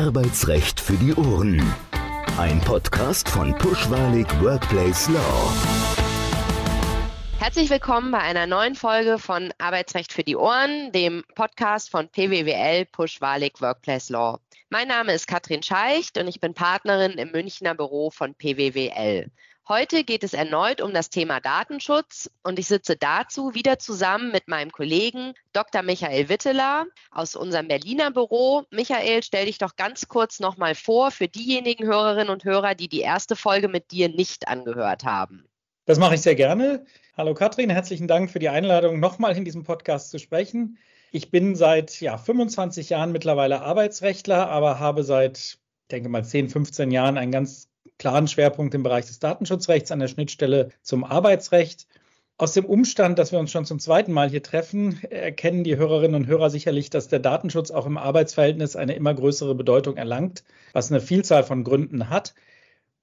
Arbeitsrecht für die Ohren. Ein Podcast von Pushwalig Workplace Law. Herzlich willkommen bei einer neuen Folge von Arbeitsrecht für die Ohren, dem Podcast von PWWL Pushwalig Workplace Law. Mein Name ist Katrin Scheicht und ich bin Partnerin im Münchner Büro von PWWL. Heute geht es erneut um das Thema Datenschutz und ich sitze dazu wieder zusammen mit meinem Kollegen Dr. Michael Witteler aus unserem Berliner Büro. Michael, stell dich doch ganz kurz nochmal vor für diejenigen Hörerinnen und Hörer, die die erste Folge mit dir nicht angehört haben. Das mache ich sehr gerne. Hallo Katrin, herzlichen Dank für die Einladung, nochmal in diesem Podcast zu sprechen. Ich bin seit ja, 25 Jahren mittlerweile Arbeitsrechtler, aber habe seit, ich denke mal, 10, 15 Jahren ein ganz klaren Schwerpunkt im Bereich des Datenschutzrechts an der Schnittstelle zum Arbeitsrecht. Aus dem Umstand, dass wir uns schon zum zweiten Mal hier treffen, erkennen die Hörerinnen und Hörer sicherlich, dass der Datenschutz auch im Arbeitsverhältnis eine immer größere Bedeutung erlangt, was eine Vielzahl von Gründen hat.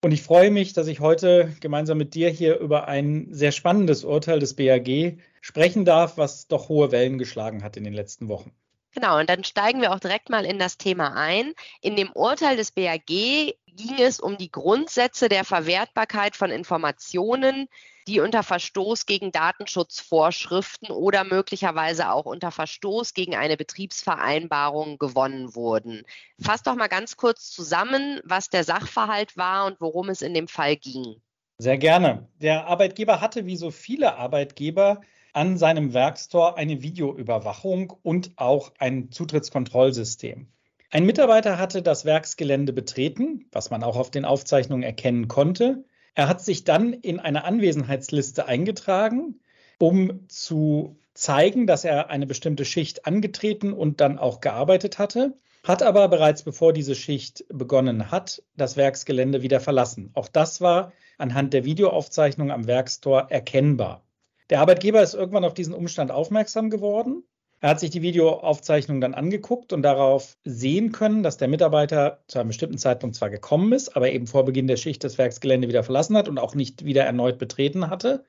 Und ich freue mich, dass ich heute gemeinsam mit dir hier über ein sehr spannendes Urteil des BAG sprechen darf, was doch hohe Wellen geschlagen hat in den letzten Wochen. Genau, und dann steigen wir auch direkt mal in das Thema ein. In dem Urteil des BAG ging es um die Grundsätze der Verwertbarkeit von Informationen, die unter Verstoß gegen Datenschutzvorschriften oder möglicherweise auch unter Verstoß gegen eine Betriebsvereinbarung gewonnen wurden. Fass doch mal ganz kurz zusammen, was der Sachverhalt war und worum es in dem Fall ging. Sehr gerne. Der Arbeitgeber hatte wie so viele Arbeitgeber an seinem Werkstor eine Videoüberwachung und auch ein Zutrittskontrollsystem. Ein Mitarbeiter hatte das Werksgelände betreten, was man auch auf den Aufzeichnungen erkennen konnte. Er hat sich dann in eine Anwesenheitsliste eingetragen, um zu zeigen, dass er eine bestimmte Schicht angetreten und dann auch gearbeitet hatte, hat aber bereits bevor diese Schicht begonnen hat, das Werksgelände wieder verlassen. Auch das war anhand der Videoaufzeichnung am Werkstor erkennbar. Der Arbeitgeber ist irgendwann auf diesen Umstand aufmerksam geworden. Er hat sich die Videoaufzeichnung dann angeguckt und darauf sehen können, dass der Mitarbeiter zu einem bestimmten Zeitpunkt zwar gekommen ist, aber eben vor Beginn der Schicht das Werksgelände wieder verlassen hat und auch nicht wieder erneut betreten hatte.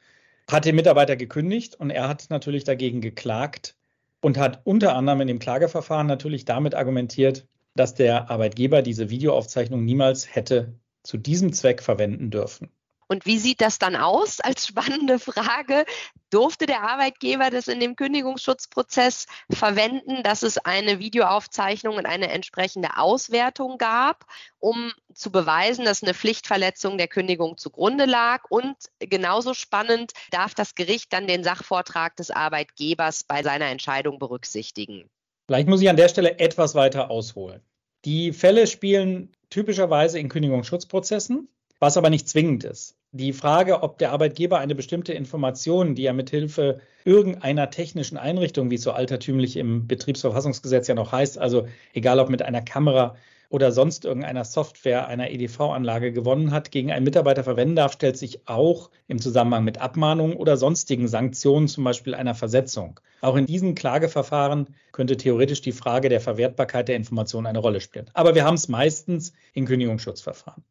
Hat den Mitarbeiter gekündigt und er hat natürlich dagegen geklagt und hat unter anderem in dem Klageverfahren natürlich damit argumentiert, dass der Arbeitgeber diese Videoaufzeichnung niemals hätte zu diesem Zweck verwenden dürfen. Und wie sieht das dann aus als spannende Frage? Durfte der Arbeitgeber das in dem Kündigungsschutzprozess verwenden, dass es eine Videoaufzeichnung und eine entsprechende Auswertung gab, um zu beweisen, dass eine Pflichtverletzung der Kündigung zugrunde lag? Und genauso spannend, darf das Gericht dann den Sachvortrag des Arbeitgebers bei seiner Entscheidung berücksichtigen? Vielleicht muss ich an der Stelle etwas weiter ausholen. Die Fälle spielen typischerweise in Kündigungsschutzprozessen was aber nicht zwingend ist. Die Frage, ob der Arbeitgeber eine bestimmte Information, die er mithilfe irgendeiner technischen Einrichtung, wie es so altertümlich im Betriebsverfassungsgesetz ja noch heißt, also egal ob mit einer Kamera oder sonst irgendeiner Software einer EDV-Anlage gewonnen hat, gegen einen Mitarbeiter verwenden darf, stellt sich auch im Zusammenhang mit Abmahnungen oder sonstigen Sanktionen, zum Beispiel einer Versetzung. Auch in diesen Klageverfahren könnte theoretisch die Frage der Verwertbarkeit der Information eine Rolle spielen. Aber wir haben es meistens in Kündigungsschutzverfahren.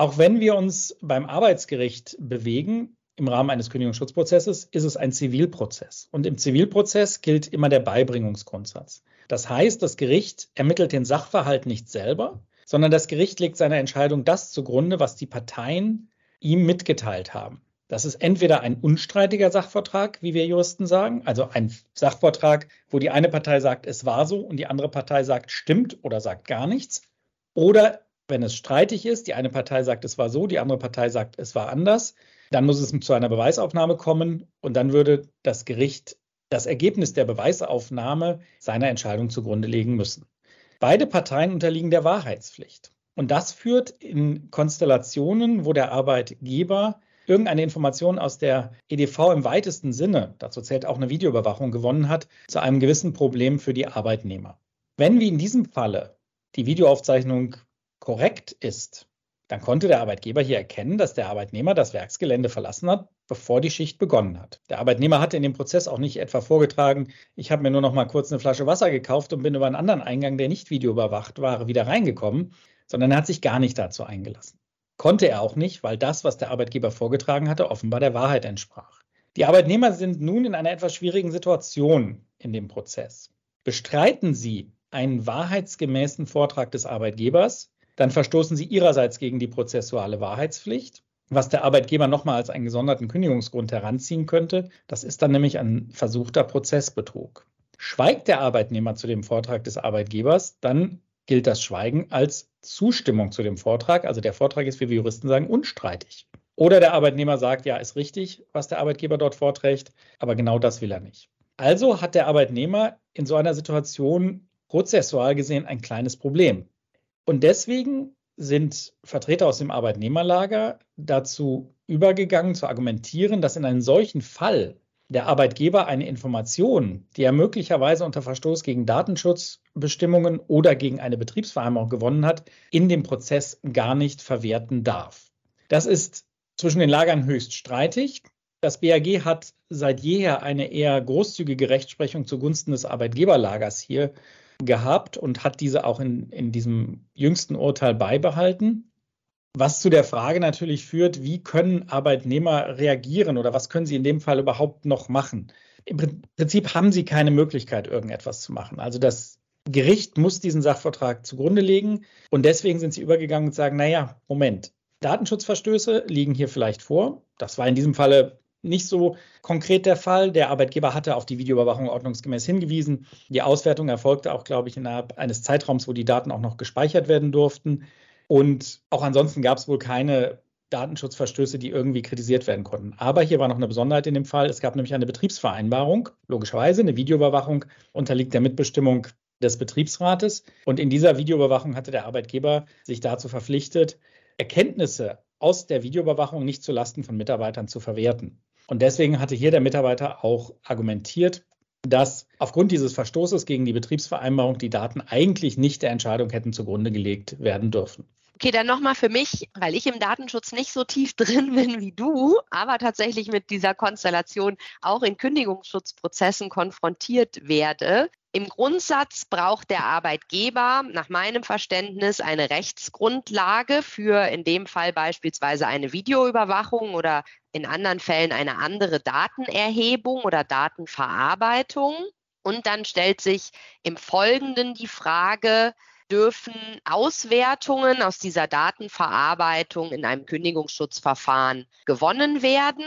Auch wenn wir uns beim Arbeitsgericht bewegen, im Rahmen eines Kündigungsschutzprozesses ist es ein Zivilprozess. Und im Zivilprozess gilt immer der Beibringungsgrundsatz. Das heißt, das Gericht ermittelt den Sachverhalt nicht selber, sondern das Gericht legt seiner Entscheidung das zugrunde, was die Parteien ihm mitgeteilt haben. Das ist entweder ein unstreitiger Sachvertrag, wie wir Juristen sagen, also ein Sachvertrag, wo die eine Partei sagt, es war so und die andere Partei sagt, stimmt oder sagt gar nichts. Oder wenn es streitig ist, die eine Partei sagt, es war so, die andere Partei sagt, es war anders, dann muss es zu einer Beweisaufnahme kommen und dann würde das Gericht das Ergebnis der Beweisaufnahme seiner Entscheidung zugrunde legen müssen. Beide Parteien unterliegen der Wahrheitspflicht. Und das führt in Konstellationen, wo der Arbeitgeber irgendeine Information aus der EDV im weitesten Sinne, dazu zählt auch eine Videoüberwachung, gewonnen hat, zu einem gewissen Problem für die Arbeitnehmer. Wenn wie in diesem Falle die Videoaufzeichnung korrekt ist, dann konnte der Arbeitgeber hier erkennen, dass der Arbeitnehmer das Werksgelände verlassen hat, bevor die Schicht begonnen hat. Der Arbeitnehmer hatte in dem Prozess auch nicht etwa vorgetragen, ich habe mir nur noch mal kurz eine Flasche Wasser gekauft und bin über einen anderen Eingang, der nicht videoüberwacht war, wieder reingekommen, sondern er hat sich gar nicht dazu eingelassen. Konnte er auch nicht, weil das, was der Arbeitgeber vorgetragen hatte, offenbar der Wahrheit entsprach. Die Arbeitnehmer sind nun in einer etwas schwierigen Situation in dem Prozess. Bestreiten sie einen wahrheitsgemäßen Vortrag des Arbeitgebers, dann verstoßen Sie Ihrerseits gegen die prozessuale Wahrheitspflicht, was der Arbeitgeber nochmal als einen gesonderten Kündigungsgrund heranziehen könnte. Das ist dann nämlich ein versuchter Prozessbetrug. Schweigt der Arbeitnehmer zu dem Vortrag des Arbeitgebers, dann gilt das Schweigen als Zustimmung zu dem Vortrag. Also der Vortrag ist, wie wir Juristen sagen, unstreitig. Oder der Arbeitnehmer sagt, ja, ist richtig, was der Arbeitgeber dort vorträgt, aber genau das will er nicht. Also hat der Arbeitnehmer in so einer Situation prozessual gesehen ein kleines Problem. Und deswegen sind Vertreter aus dem Arbeitnehmerlager dazu übergegangen, zu argumentieren, dass in einem solchen Fall der Arbeitgeber eine Information, die er möglicherweise unter Verstoß gegen Datenschutzbestimmungen oder gegen eine Betriebsvereinbarung gewonnen hat, in dem Prozess gar nicht verwerten darf. Das ist zwischen den Lagern höchst streitig. Das BAG hat seit jeher eine eher großzügige Rechtsprechung zugunsten des Arbeitgeberlagers hier gehabt und hat diese auch in, in diesem jüngsten Urteil beibehalten. Was zu der Frage natürlich führt, wie können Arbeitnehmer reagieren oder was können sie in dem Fall überhaupt noch machen? Im Prinzip haben sie keine Möglichkeit, irgendetwas zu machen. Also das Gericht muss diesen Sachvertrag zugrunde legen und deswegen sind sie übergegangen und sagen, naja, Moment, Datenschutzverstöße liegen hier vielleicht vor. Das war in diesem Falle nicht so konkret der Fall. Der Arbeitgeber hatte auf die Videoüberwachung ordnungsgemäß hingewiesen. Die Auswertung erfolgte auch, glaube ich, innerhalb eines Zeitraums, wo die Daten auch noch gespeichert werden durften. Und auch ansonsten gab es wohl keine Datenschutzverstöße, die irgendwie kritisiert werden konnten. Aber hier war noch eine Besonderheit in dem Fall. Es gab nämlich eine Betriebsvereinbarung, logischerweise eine Videoüberwachung unterliegt der Mitbestimmung des Betriebsrates. Und in dieser Videoüberwachung hatte der Arbeitgeber sich dazu verpflichtet, Erkenntnisse aus der Videoüberwachung nicht zulasten von Mitarbeitern zu verwerten. Und deswegen hatte hier der Mitarbeiter auch argumentiert, dass aufgrund dieses Verstoßes gegen die Betriebsvereinbarung die Daten eigentlich nicht der Entscheidung hätten zugrunde gelegt werden dürfen. Okay, dann nochmal für mich, weil ich im Datenschutz nicht so tief drin bin wie du, aber tatsächlich mit dieser Konstellation auch in Kündigungsschutzprozessen konfrontiert werde. Im Grundsatz braucht der Arbeitgeber nach meinem Verständnis eine Rechtsgrundlage für in dem Fall beispielsweise eine Videoüberwachung oder in anderen Fällen eine andere Datenerhebung oder Datenverarbeitung. Und dann stellt sich im Folgenden die Frage, dürfen Auswertungen aus dieser Datenverarbeitung in einem Kündigungsschutzverfahren gewonnen werden.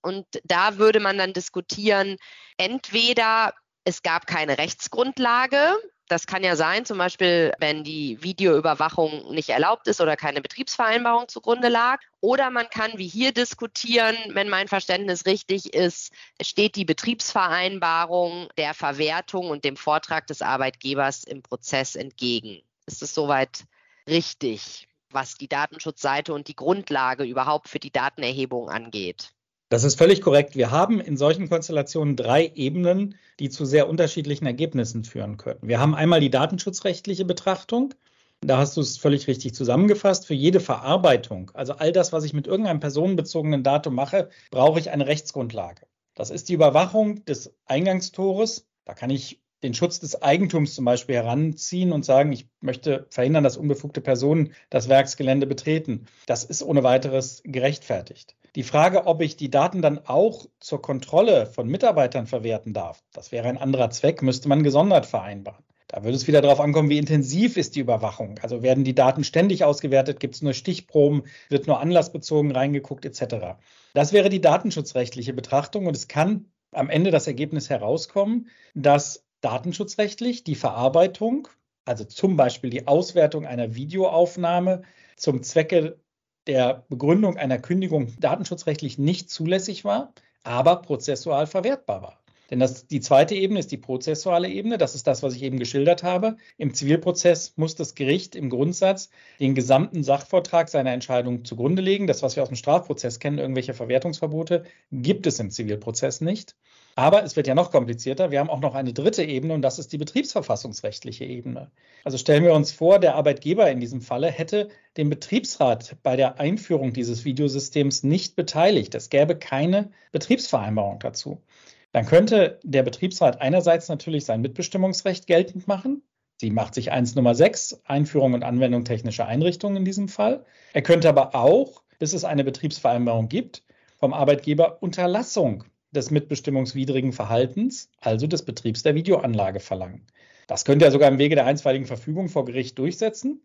Und da würde man dann diskutieren, entweder es gab keine Rechtsgrundlage. Das kann ja sein, zum Beispiel, wenn die Videoüberwachung nicht erlaubt ist oder keine Betriebsvereinbarung zugrunde lag. Oder man kann wie hier diskutieren, wenn mein Verständnis richtig ist, steht die Betriebsvereinbarung der Verwertung und dem Vortrag des Arbeitgebers im Prozess entgegen. Ist es soweit richtig, was die Datenschutzseite und die Grundlage überhaupt für die Datenerhebung angeht? Das ist völlig korrekt. Wir haben in solchen Konstellationen drei Ebenen, die zu sehr unterschiedlichen Ergebnissen führen können. Wir haben einmal die datenschutzrechtliche Betrachtung. Da hast du es völlig richtig zusammengefasst. Für jede Verarbeitung, also all das, was ich mit irgendeinem personenbezogenen Datum mache, brauche ich eine Rechtsgrundlage. Das ist die Überwachung des Eingangstores. Da kann ich den Schutz des Eigentums zum Beispiel heranziehen und sagen, ich möchte verhindern, dass unbefugte Personen das Werksgelände betreten. Das ist ohne weiteres gerechtfertigt. Die Frage, ob ich die Daten dann auch zur Kontrolle von Mitarbeitern verwerten darf, das wäre ein anderer Zweck, müsste man gesondert vereinbaren. Da würde es wieder darauf ankommen, wie intensiv ist die Überwachung. Also werden die Daten ständig ausgewertet, gibt es nur Stichproben, wird nur anlassbezogen reingeguckt etc. Das wäre die datenschutzrechtliche Betrachtung und es kann am Ende das Ergebnis herauskommen, dass datenschutzrechtlich die Verarbeitung, also zum Beispiel die Auswertung einer Videoaufnahme zum Zwecke der Begründung einer Kündigung datenschutzrechtlich nicht zulässig war, aber prozessual verwertbar war. Denn das, die zweite Ebene ist die prozessuale Ebene. Das ist das, was ich eben geschildert habe. Im Zivilprozess muss das Gericht im Grundsatz den gesamten Sachvortrag seiner Entscheidung zugrunde legen. Das, was wir aus dem Strafprozess kennen, irgendwelche Verwertungsverbote, gibt es im Zivilprozess nicht. Aber es wird ja noch komplizierter. Wir haben auch noch eine dritte Ebene und das ist die betriebsverfassungsrechtliche Ebene. Also stellen wir uns vor, der Arbeitgeber in diesem Falle hätte den Betriebsrat bei der Einführung dieses Videosystems nicht beteiligt. Es gäbe keine Betriebsvereinbarung dazu. Dann könnte der Betriebsrat einerseits natürlich sein Mitbestimmungsrecht geltend machen. Sie macht sich 1 Nummer 6, Einführung und Anwendung technischer Einrichtungen in diesem Fall. Er könnte aber auch, bis es eine Betriebsvereinbarung gibt, vom Arbeitgeber Unterlassung des mitbestimmungswidrigen Verhaltens, also des Betriebs der Videoanlage verlangen. Das könnte er sogar im Wege der einstweiligen Verfügung vor Gericht durchsetzen.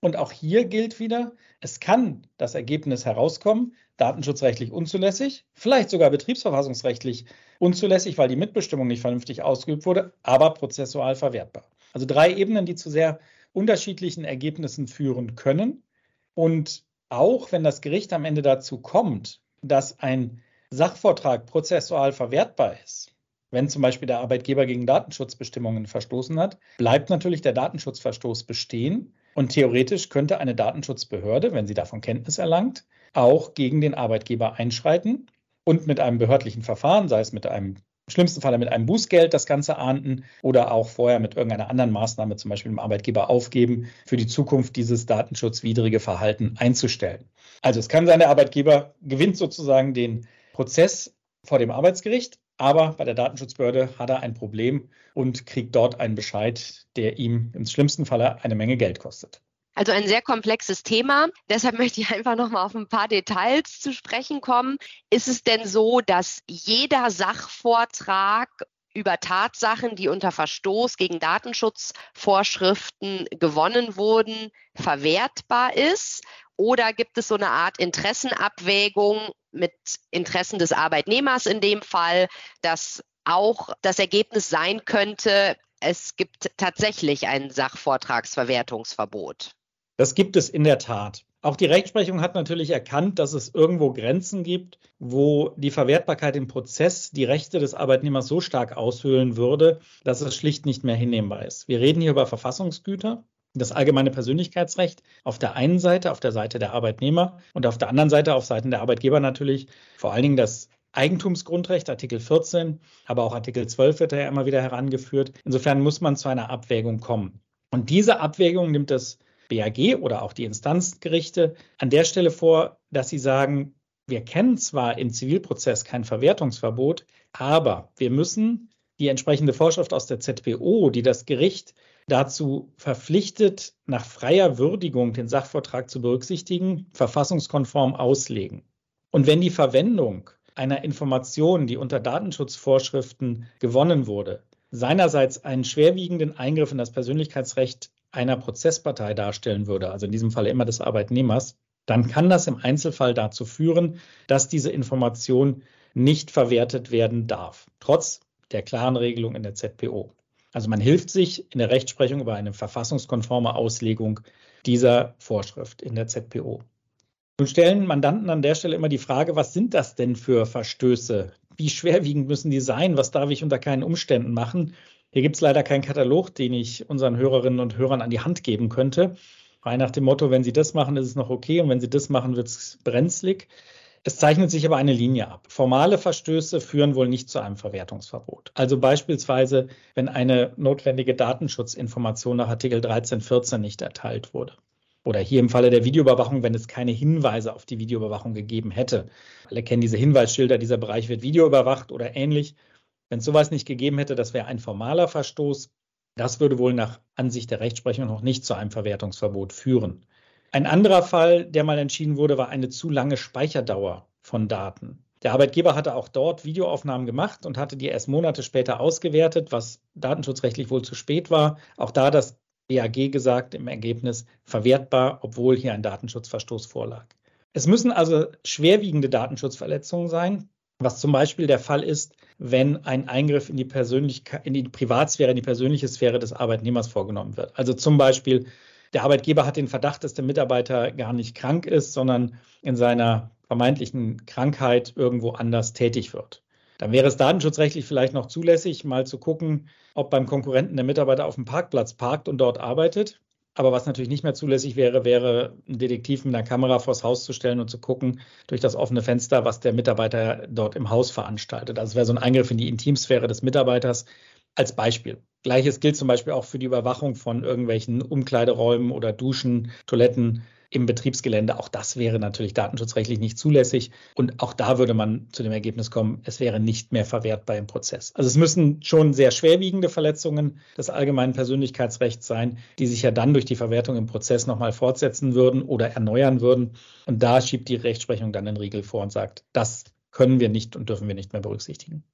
Und auch hier gilt wieder, es kann das Ergebnis herauskommen, datenschutzrechtlich unzulässig, vielleicht sogar betriebsverfassungsrechtlich unzulässig, weil die Mitbestimmung nicht vernünftig ausgeübt wurde, aber prozessual verwertbar. Also drei Ebenen, die zu sehr unterschiedlichen Ergebnissen führen können. Und auch wenn das Gericht am Ende dazu kommt, dass ein Sachvortrag prozessual verwertbar ist, wenn zum Beispiel der Arbeitgeber gegen Datenschutzbestimmungen verstoßen hat, bleibt natürlich der Datenschutzverstoß bestehen. Und theoretisch könnte eine Datenschutzbehörde, wenn sie davon Kenntnis erlangt, auch gegen den Arbeitgeber einschreiten und mit einem behördlichen Verfahren, sei es mit einem im schlimmsten Falle mit einem Bußgeld das Ganze ahnden oder auch vorher mit irgendeiner anderen Maßnahme, zum Beispiel dem Arbeitgeber aufgeben, für die Zukunft dieses datenschutzwidrige Verhalten einzustellen. Also es kann sein, der Arbeitgeber gewinnt sozusagen den Prozess vor dem Arbeitsgericht, aber bei der Datenschutzbehörde hat er ein Problem und kriegt dort einen Bescheid, der ihm im schlimmsten Falle eine Menge Geld kostet. Also ein sehr komplexes Thema. Deshalb möchte ich einfach noch mal auf ein paar Details zu sprechen kommen. Ist es denn so, dass jeder Sachvortrag über Tatsachen, die unter Verstoß gegen Datenschutzvorschriften gewonnen wurden, verwertbar ist? Oder gibt es so eine Art Interessenabwägung mit Interessen des Arbeitnehmers in dem Fall, dass auch das Ergebnis sein könnte, es gibt tatsächlich ein Sachvortragsverwertungsverbot? Das gibt es in der Tat. Auch die Rechtsprechung hat natürlich erkannt, dass es irgendwo Grenzen gibt, wo die Verwertbarkeit im Prozess die Rechte des Arbeitnehmers so stark aushöhlen würde, dass es schlicht nicht mehr hinnehmbar ist. Wir reden hier über Verfassungsgüter, das allgemeine Persönlichkeitsrecht auf der einen Seite, auf der Seite der Arbeitnehmer und auf der anderen Seite, auf Seiten der Arbeitgeber natürlich, vor allen Dingen das Eigentumsgrundrecht, Artikel 14, aber auch Artikel 12 wird ja immer wieder herangeführt. Insofern muss man zu einer Abwägung kommen. Und diese Abwägung nimmt das BAG oder auch die Instanzgerichte an der Stelle vor, dass sie sagen, wir kennen zwar im Zivilprozess kein Verwertungsverbot, aber wir müssen die entsprechende Vorschrift aus der ZPO, die das Gericht dazu verpflichtet, nach freier Würdigung den Sachvortrag zu berücksichtigen, verfassungskonform auslegen. Und wenn die Verwendung einer Information, die unter Datenschutzvorschriften gewonnen wurde, seinerseits einen schwerwiegenden Eingriff in das Persönlichkeitsrecht einer Prozesspartei darstellen würde, also in diesem Fall immer des Arbeitnehmers, dann kann das im Einzelfall dazu führen, dass diese Information nicht verwertet werden darf, trotz der klaren Regelung in der ZPO. Also man hilft sich in der Rechtsprechung über eine verfassungskonforme Auslegung dieser Vorschrift in der ZPO. Nun stellen Mandanten an der Stelle immer die Frage, was sind das denn für Verstöße? Wie schwerwiegend müssen die sein? Was darf ich unter keinen Umständen machen? Hier gibt es leider keinen Katalog, den ich unseren Hörerinnen und Hörern an die Hand geben könnte. Frei nach dem Motto, wenn Sie das machen, ist es noch okay und wenn Sie das machen, wird es brenzlig. Es zeichnet sich aber eine Linie ab. Formale Verstöße führen wohl nicht zu einem Verwertungsverbot. Also beispielsweise, wenn eine notwendige Datenschutzinformation nach Artikel 1314 nicht erteilt wurde. Oder hier im Falle der Videoüberwachung, wenn es keine Hinweise auf die Videoüberwachung gegeben hätte. Alle kennen diese Hinweisschilder, dieser Bereich wird videoüberwacht oder ähnlich. Wenn es sowas nicht gegeben hätte, das wäre ein formaler Verstoß. Das würde wohl nach Ansicht der Rechtsprechung noch nicht zu einem Verwertungsverbot führen. Ein anderer Fall, der mal entschieden wurde, war eine zu lange Speicherdauer von Daten. Der Arbeitgeber hatte auch dort Videoaufnahmen gemacht und hatte die erst Monate später ausgewertet, was datenschutzrechtlich wohl zu spät war. Auch da das BAG gesagt im Ergebnis verwertbar, obwohl hier ein Datenschutzverstoß vorlag. Es müssen also schwerwiegende Datenschutzverletzungen sein, was zum Beispiel der Fall ist, wenn ein Eingriff in die, Persönlichkeit, in die Privatsphäre, in die persönliche Sphäre des Arbeitnehmers vorgenommen wird. Also zum Beispiel, der Arbeitgeber hat den Verdacht, dass der Mitarbeiter gar nicht krank ist, sondern in seiner vermeintlichen Krankheit irgendwo anders tätig wird. Dann wäre es datenschutzrechtlich vielleicht noch zulässig, mal zu gucken, ob beim Konkurrenten der Mitarbeiter auf dem Parkplatz parkt und dort arbeitet. Aber was natürlich nicht mehr zulässig wäre, wäre ein Detektiv mit einer Kamera vors Haus zu stellen und zu gucken durch das offene Fenster, was der Mitarbeiter dort im Haus veranstaltet. Also es wäre so ein Eingriff in die Intimsphäre des Mitarbeiters als Beispiel. Gleiches gilt zum Beispiel auch für die Überwachung von irgendwelchen Umkleideräumen oder Duschen, Toiletten im Betriebsgelände. Auch das wäre natürlich datenschutzrechtlich nicht zulässig. Und auch da würde man zu dem Ergebnis kommen, es wäre nicht mehr verwertbar im Prozess. Also es müssen schon sehr schwerwiegende Verletzungen des allgemeinen Persönlichkeitsrechts sein, die sich ja dann durch die Verwertung im Prozess nochmal fortsetzen würden oder erneuern würden. Und da schiebt die Rechtsprechung dann den Riegel vor und sagt, das können wir nicht und dürfen wir nicht mehr berücksichtigen.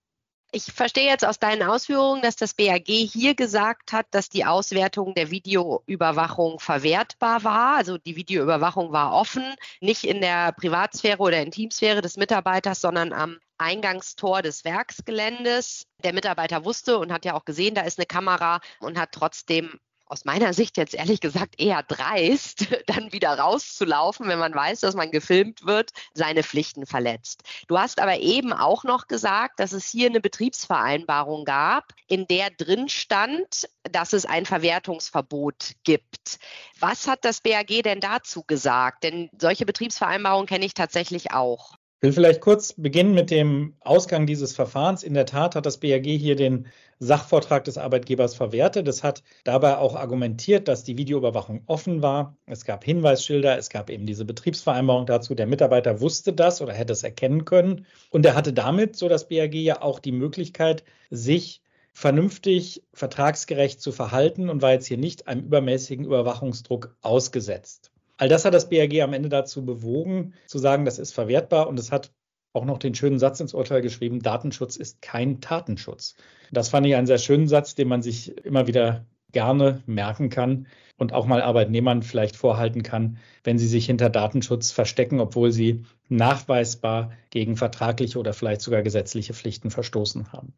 Ich verstehe jetzt aus deinen Ausführungen, dass das BAG hier gesagt hat, dass die Auswertung der Videoüberwachung verwertbar war. Also die Videoüberwachung war offen, nicht in der Privatsphäre oder Intimsphäre des Mitarbeiters, sondern am Eingangstor des Werksgeländes. Der Mitarbeiter wusste und hat ja auch gesehen, da ist eine Kamera und hat trotzdem aus meiner Sicht jetzt ehrlich gesagt eher dreist, dann wieder rauszulaufen, wenn man weiß, dass man gefilmt wird, seine Pflichten verletzt. Du hast aber eben auch noch gesagt, dass es hier eine Betriebsvereinbarung gab, in der drin stand, dass es ein Verwertungsverbot gibt. Was hat das BAG denn dazu gesagt? Denn solche Betriebsvereinbarungen kenne ich tatsächlich auch. Ich will vielleicht kurz beginnen mit dem Ausgang dieses Verfahrens. In der Tat hat das BAG hier den Sachvortrag des Arbeitgebers verwertet. Es hat dabei auch argumentiert, dass die Videoüberwachung offen war. Es gab Hinweisschilder, es gab eben diese Betriebsvereinbarung dazu. Der Mitarbeiter wusste das oder hätte es erkennen können. Und er hatte damit, so das BAG, ja auch die Möglichkeit, sich vernünftig, vertragsgerecht zu verhalten und war jetzt hier nicht einem übermäßigen Überwachungsdruck ausgesetzt. All das hat das BAG am Ende dazu bewogen, zu sagen, das ist verwertbar und es hat auch noch den schönen Satz ins Urteil geschrieben, Datenschutz ist kein Tatenschutz. Das fand ich einen sehr schönen Satz, den man sich immer wieder gerne merken kann und auch mal Arbeitnehmern vielleicht vorhalten kann, wenn sie sich hinter Datenschutz verstecken, obwohl sie nachweisbar gegen vertragliche oder vielleicht sogar gesetzliche Pflichten verstoßen haben.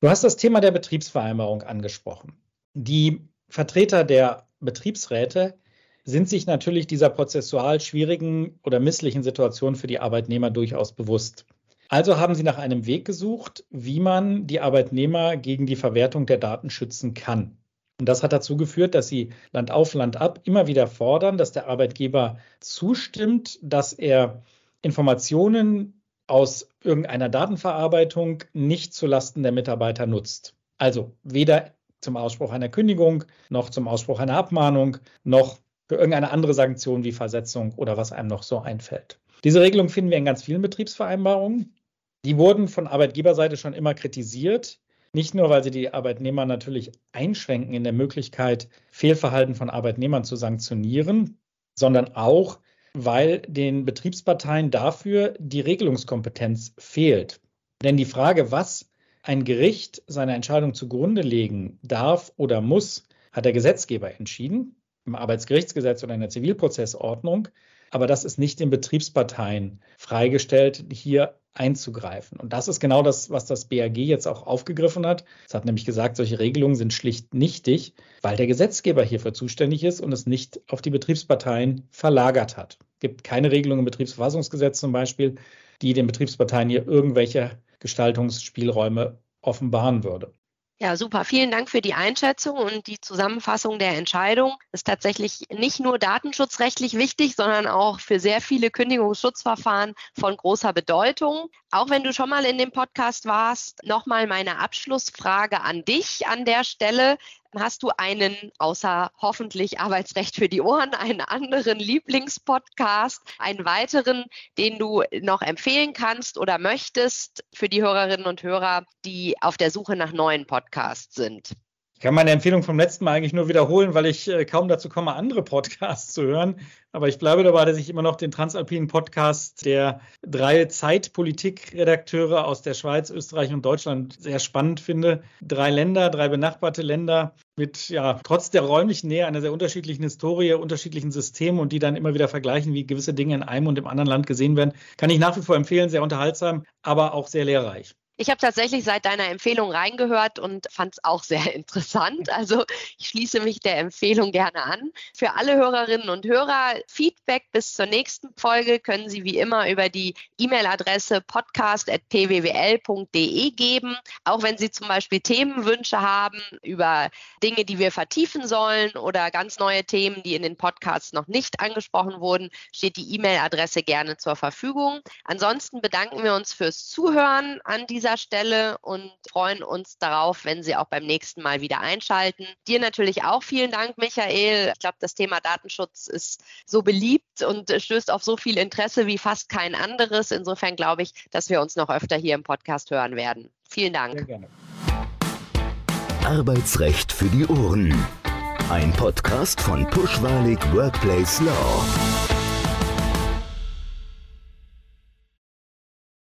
Du hast das Thema der Betriebsvereinbarung angesprochen. Die Vertreter der Betriebsräte sind sich natürlich dieser prozessual schwierigen oder misslichen Situation für die Arbeitnehmer durchaus bewusst. Also haben sie nach einem Weg gesucht, wie man die Arbeitnehmer gegen die Verwertung der Daten schützen kann. Und das hat dazu geführt, dass sie Land auf, Land ab immer wieder fordern, dass der Arbeitgeber zustimmt, dass er Informationen aus irgendeiner Datenverarbeitung nicht zulasten der Mitarbeiter nutzt. Also weder zum Ausspruch einer Kündigung, noch zum Ausspruch einer Abmahnung, noch für irgendeine andere Sanktion wie Versetzung oder was einem noch so einfällt. Diese Regelung finden wir in ganz vielen Betriebsvereinbarungen. Die wurden von Arbeitgeberseite schon immer kritisiert. Nicht nur, weil sie die Arbeitnehmer natürlich einschränken in der Möglichkeit, Fehlverhalten von Arbeitnehmern zu sanktionieren, sondern auch, weil den Betriebsparteien dafür die Regelungskompetenz fehlt. Denn die Frage, was ein Gericht seiner Entscheidung zugrunde legen darf oder muss, hat der Gesetzgeber entschieden im Arbeitsgerichtsgesetz oder in der Zivilprozessordnung. Aber das ist nicht den Betriebsparteien freigestellt, hier einzugreifen. Und das ist genau das, was das BAG jetzt auch aufgegriffen hat. Es hat nämlich gesagt, solche Regelungen sind schlicht nichtig, weil der Gesetzgeber hierfür zuständig ist und es nicht auf die Betriebsparteien verlagert hat. Es gibt keine Regelung im Betriebsverfassungsgesetz zum Beispiel, die den Betriebsparteien hier irgendwelche Gestaltungsspielräume offenbaren würde. Ja, super. Vielen Dank für die Einschätzung und die Zusammenfassung der Entscheidung. Ist tatsächlich nicht nur datenschutzrechtlich wichtig, sondern auch für sehr viele Kündigungsschutzverfahren von großer Bedeutung. Auch wenn du schon mal in dem Podcast warst, nochmal meine Abschlussfrage an dich an der Stelle. Hast du einen, außer hoffentlich Arbeitsrecht für die Ohren, einen anderen Lieblingspodcast, einen weiteren, den du noch empfehlen kannst oder möchtest für die Hörerinnen und Hörer, die auf der Suche nach neuen Podcasts sind? Ich kann meine Empfehlung vom letzten Mal eigentlich nur wiederholen, weil ich äh, kaum dazu komme, andere Podcasts zu hören. Aber ich bleibe dabei, dass ich immer noch den Transalpinen Podcast der drei Zeitpolitikredakteure aus der Schweiz, Österreich und Deutschland sehr spannend finde. Drei Länder, drei benachbarte Länder mit, ja, trotz der räumlichen Nähe einer sehr unterschiedlichen Historie, unterschiedlichen Systemen und die dann immer wieder vergleichen, wie gewisse Dinge in einem und im anderen Land gesehen werden. Kann ich nach wie vor empfehlen, sehr unterhaltsam, aber auch sehr lehrreich. Ich habe tatsächlich seit deiner Empfehlung reingehört und fand es auch sehr interessant. Also ich schließe mich der Empfehlung gerne an. Für alle Hörerinnen und Hörer Feedback bis zur nächsten Folge können Sie wie immer über die E-Mail-Adresse podcast.pwwl.de geben. Auch wenn Sie zum Beispiel Themenwünsche haben über Dinge, die wir vertiefen sollen oder ganz neue Themen, die in den Podcasts noch nicht angesprochen wurden, steht die E-Mail-Adresse gerne zur Verfügung. Ansonsten bedanken wir uns fürs Zuhören an dieser dieser Stelle und freuen uns darauf, wenn Sie auch beim nächsten Mal wieder einschalten. Dir natürlich auch vielen Dank, Michael. Ich glaube, das Thema Datenschutz ist so beliebt und stößt auf so viel Interesse wie fast kein anderes. Insofern glaube ich, dass wir uns noch öfter hier im Podcast hören werden. Vielen Dank. Sehr gerne. Arbeitsrecht für die Ohren. Ein Podcast von Pushwalig Workplace Law.